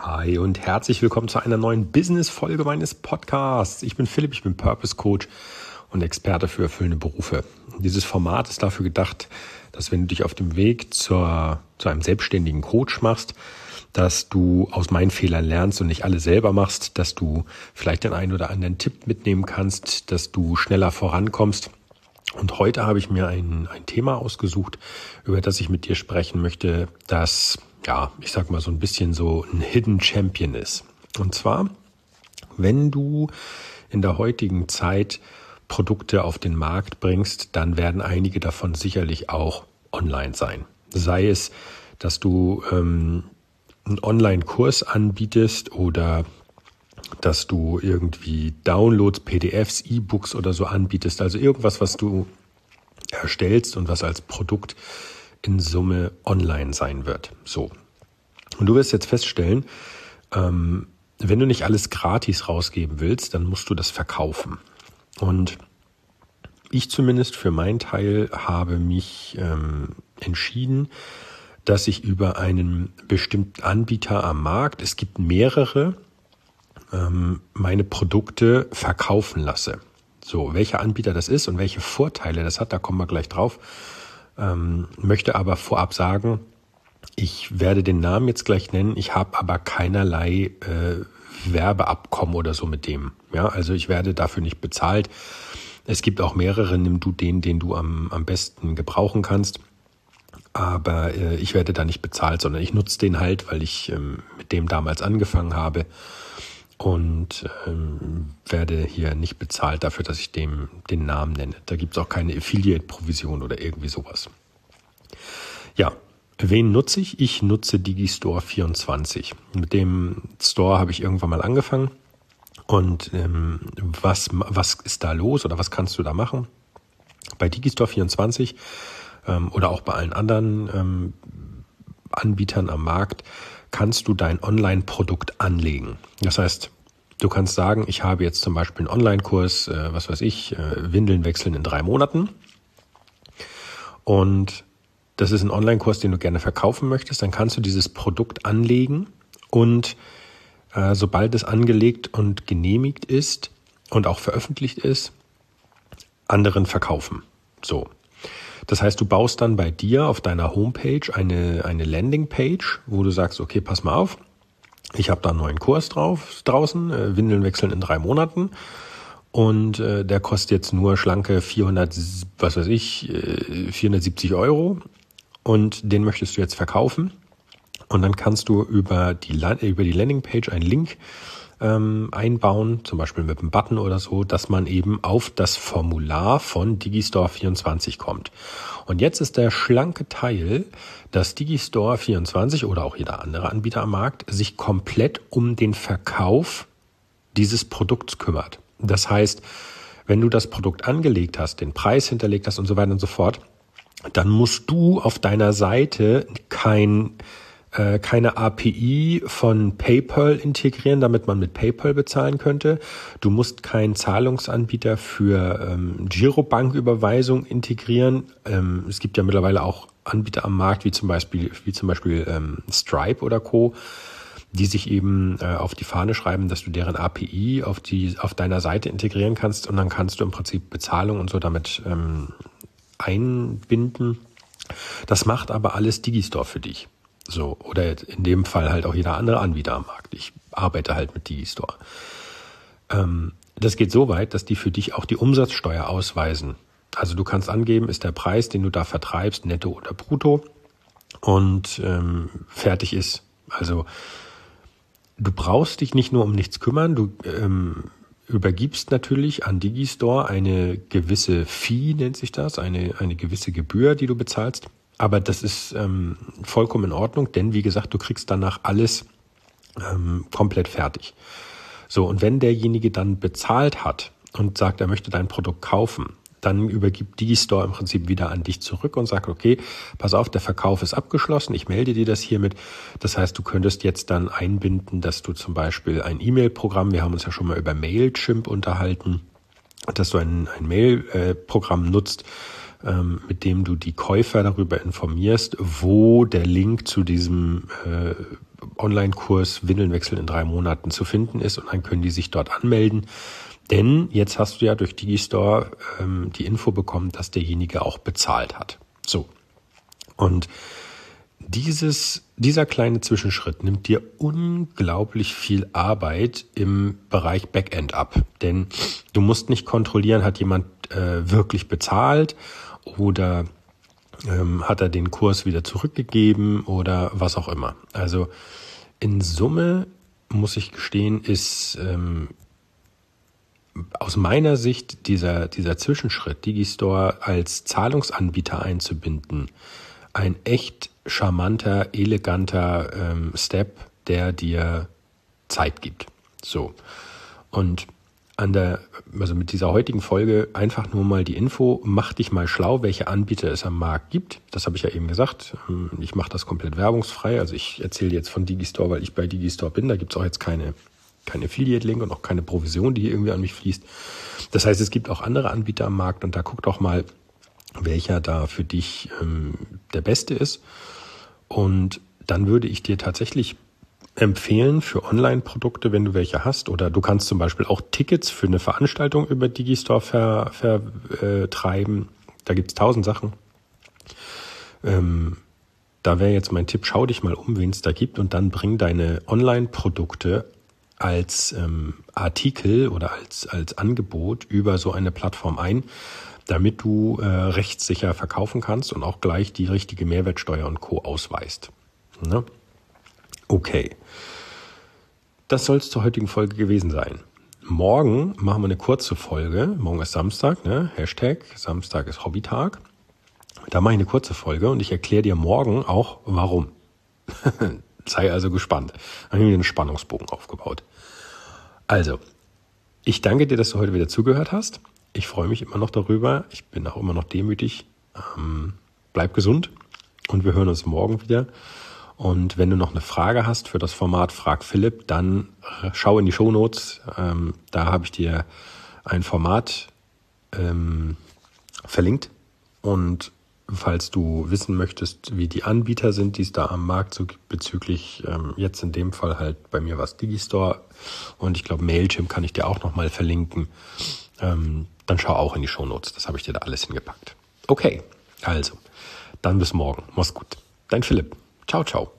Hi und herzlich willkommen zu einer neuen Business-Folge meines Podcasts. Ich bin Philipp, ich bin Purpose Coach und Experte für erfüllende Berufe. Dieses Format ist dafür gedacht, dass wenn du dich auf dem Weg zur, zu einem selbstständigen Coach machst, dass du aus meinen Fehlern lernst und nicht alle selber machst, dass du vielleicht den einen oder anderen Tipp mitnehmen kannst, dass du schneller vorankommst. Und heute habe ich mir ein, ein Thema ausgesucht, über das ich mit dir sprechen möchte, das ja, ich sag mal so ein bisschen so ein Hidden Champion ist. Und zwar, wenn du in der heutigen Zeit Produkte auf den Markt bringst, dann werden einige davon sicherlich auch online sein. Sei es, dass du ähm, einen Online-Kurs anbietest oder dass du irgendwie Downloads, PDFs, E-Books oder so anbietest. Also irgendwas, was du erstellst und was als Produkt in Summe online sein wird. So. Und du wirst jetzt feststellen, ähm, wenn du nicht alles gratis rausgeben willst, dann musst du das verkaufen. Und ich zumindest für meinen Teil habe mich ähm, entschieden, dass ich über einen bestimmten Anbieter am Markt, es gibt mehrere, ähm, meine Produkte verkaufen lasse. So, welcher Anbieter das ist und welche Vorteile das hat, da kommen wir gleich drauf. Ähm, möchte aber vorab sagen, ich werde den Namen jetzt gleich nennen, ich habe aber keinerlei äh, Werbeabkommen oder so mit dem. Ja, also ich werde dafür nicht bezahlt. Es gibt auch mehrere, nimm du den, den du am, am besten gebrauchen kannst. Aber äh, ich werde da nicht bezahlt, sondern ich nutze den halt, weil ich ähm, mit dem damals angefangen habe und ähm, werde hier nicht bezahlt dafür, dass ich dem den Namen nenne. Da gibt es auch keine Affiliate-Provision oder irgendwie sowas. Ja, wen nutze ich? Ich nutze Digistore 24. Mit dem Store habe ich irgendwann mal angefangen. Und ähm, was, was ist da los oder was kannst du da machen? Bei Digistore 24 ähm, oder auch bei allen anderen ähm, Anbietern am Markt kannst du dein Online-Produkt anlegen. Das heißt, du kannst sagen, ich habe jetzt zum Beispiel einen Online-Kurs, äh, was weiß ich, äh, Windeln wechseln in drei Monaten. Und das ist ein Online-Kurs, den du gerne verkaufen möchtest. Dann kannst du dieses Produkt anlegen und äh, sobald es angelegt und genehmigt ist und auch veröffentlicht ist, anderen verkaufen. So. Das heißt, du baust dann bei dir auf deiner Homepage eine, eine Landingpage, wo du sagst, okay, pass mal auf, ich habe da einen neuen Kurs drauf draußen, äh, Windeln wechseln in drei Monaten. Und äh, der kostet jetzt nur schlanke 400, was weiß ich, äh, 470 Euro. Und den möchtest du jetzt verkaufen. Und dann kannst du über die, über die Landingpage einen Link ähm, einbauen, zum Beispiel mit einem Button oder so, dass man eben auf das Formular von Digistore 24 kommt. Und jetzt ist der schlanke Teil, dass Digistore 24 oder auch jeder andere Anbieter am Markt sich komplett um den Verkauf dieses Produkts kümmert. Das heißt, wenn du das Produkt angelegt hast, den Preis hinterlegt hast und so weiter und so fort, dann musst du auf deiner Seite kein äh, keine API von PayPal integrieren, damit man mit PayPal bezahlen könnte. Du musst keinen Zahlungsanbieter für ähm, Girobanküberweisung integrieren. Ähm, es gibt ja mittlerweile auch Anbieter am Markt, wie zum Beispiel, wie zum Beispiel ähm, Stripe oder Co., die sich eben äh, auf die Fahne schreiben, dass du deren API auf die auf deiner Seite integrieren kannst und dann kannst du im Prinzip Bezahlung und so damit ähm, einbinden. Das macht aber alles Digistore für dich. So, oder in dem Fall halt auch jeder andere Anbieter am Markt. Ich arbeite halt mit Digistore. Ähm, das geht so weit, dass die für dich auch die Umsatzsteuer ausweisen. Also du kannst angeben, ist der Preis, den du da vertreibst, netto oder brutto und ähm, fertig ist. Also du brauchst dich nicht nur um nichts kümmern, du ähm, übergibst natürlich an Digistore eine gewisse Fee, nennt sich das, eine, eine gewisse Gebühr, die du bezahlst. Aber das ist ähm, vollkommen in Ordnung, denn wie gesagt, du kriegst danach alles ähm, komplett fertig. So, und wenn derjenige dann bezahlt hat und sagt, er möchte dein Produkt kaufen, dann übergibt die Store im Prinzip wieder an dich zurück und sagt, okay, pass auf, der Verkauf ist abgeschlossen, ich melde dir das hiermit. Das heißt, du könntest jetzt dann einbinden, dass du zum Beispiel ein E-Mail-Programm, wir haben uns ja schon mal über Mailchimp unterhalten, dass du ein, ein Mail-Programm nutzt, ähm, mit dem du die Käufer darüber informierst, wo der Link zu diesem äh, Online-Kurs Windelnwechsel in drei Monaten zu finden ist und dann können die sich dort anmelden. Denn jetzt hast du ja durch Digistore ähm, die Info bekommen, dass derjenige auch bezahlt hat. So. Und dieses, dieser kleine Zwischenschritt nimmt dir unglaublich viel Arbeit im Bereich Backend ab. Denn du musst nicht kontrollieren, hat jemand äh, wirklich bezahlt oder ähm, hat er den Kurs wieder zurückgegeben oder was auch immer. Also in Summe muss ich gestehen, ist ähm, aus meiner Sicht dieser, dieser Zwischenschritt, Digistore als Zahlungsanbieter einzubinden, ein echt charmanter, eleganter ähm, Step, der dir Zeit gibt. So. Und an der, also mit dieser heutigen Folge einfach nur mal die Info, mach dich mal schlau, welche Anbieter es am Markt gibt. Das habe ich ja eben gesagt. Ähm, ich mache das komplett werbungsfrei. Also ich erzähle jetzt von Digistore, weil ich bei Digistore bin. Da gibt es auch jetzt keine, keine Affiliate-Link und auch keine Provision, die hier irgendwie an mich fließt. Das heißt, es gibt auch andere Anbieter am Markt und da guck doch mal, welcher da für dich ähm, der beste ist. Und dann würde ich dir tatsächlich empfehlen für Online-Produkte, wenn du welche hast. Oder du kannst zum Beispiel auch Tickets für eine Veranstaltung über Digistore vertreiben. Ver, äh, da gibt's tausend Sachen. Ähm, da wäre jetzt mein Tipp, schau dich mal um, wen es da gibt und dann bring deine Online-Produkte als ähm, Artikel oder als, als Angebot über so eine Plattform ein, damit du äh, rechtssicher verkaufen kannst und auch gleich die richtige Mehrwertsteuer und Co. ausweist. Ne? Okay. Das soll es zur heutigen Folge gewesen sein. Morgen machen wir eine kurze Folge. Morgen ist Samstag, ne? Hashtag Samstag ist Hobbytag. Da mache ich eine kurze Folge und ich erkläre dir morgen auch, warum. Sei also gespannt. Da habe ich mir einen Spannungsbogen aufgebaut. Also, ich danke dir, dass du heute wieder zugehört hast. Ich freue mich immer noch darüber. Ich bin auch immer noch demütig. Ähm, bleib gesund und wir hören uns morgen wieder. Und wenn du noch eine Frage hast für das Format Frag Philipp, dann äh, schau in die Shownotes. Ähm, da habe ich dir ein Format ähm, verlinkt. Und falls du wissen möchtest, wie die Anbieter sind, die es da am Markt so gibt, bezüglich ähm, jetzt in dem Fall halt bei mir was Digistore und ich glaube Mailchimp kann ich dir auch nochmal verlinken, ähm, dann schau auch in die Shownotes. Das habe ich dir da alles hingepackt. Okay, also, dann bis morgen. Mach's gut. Dein Philipp. Ciao, ciao.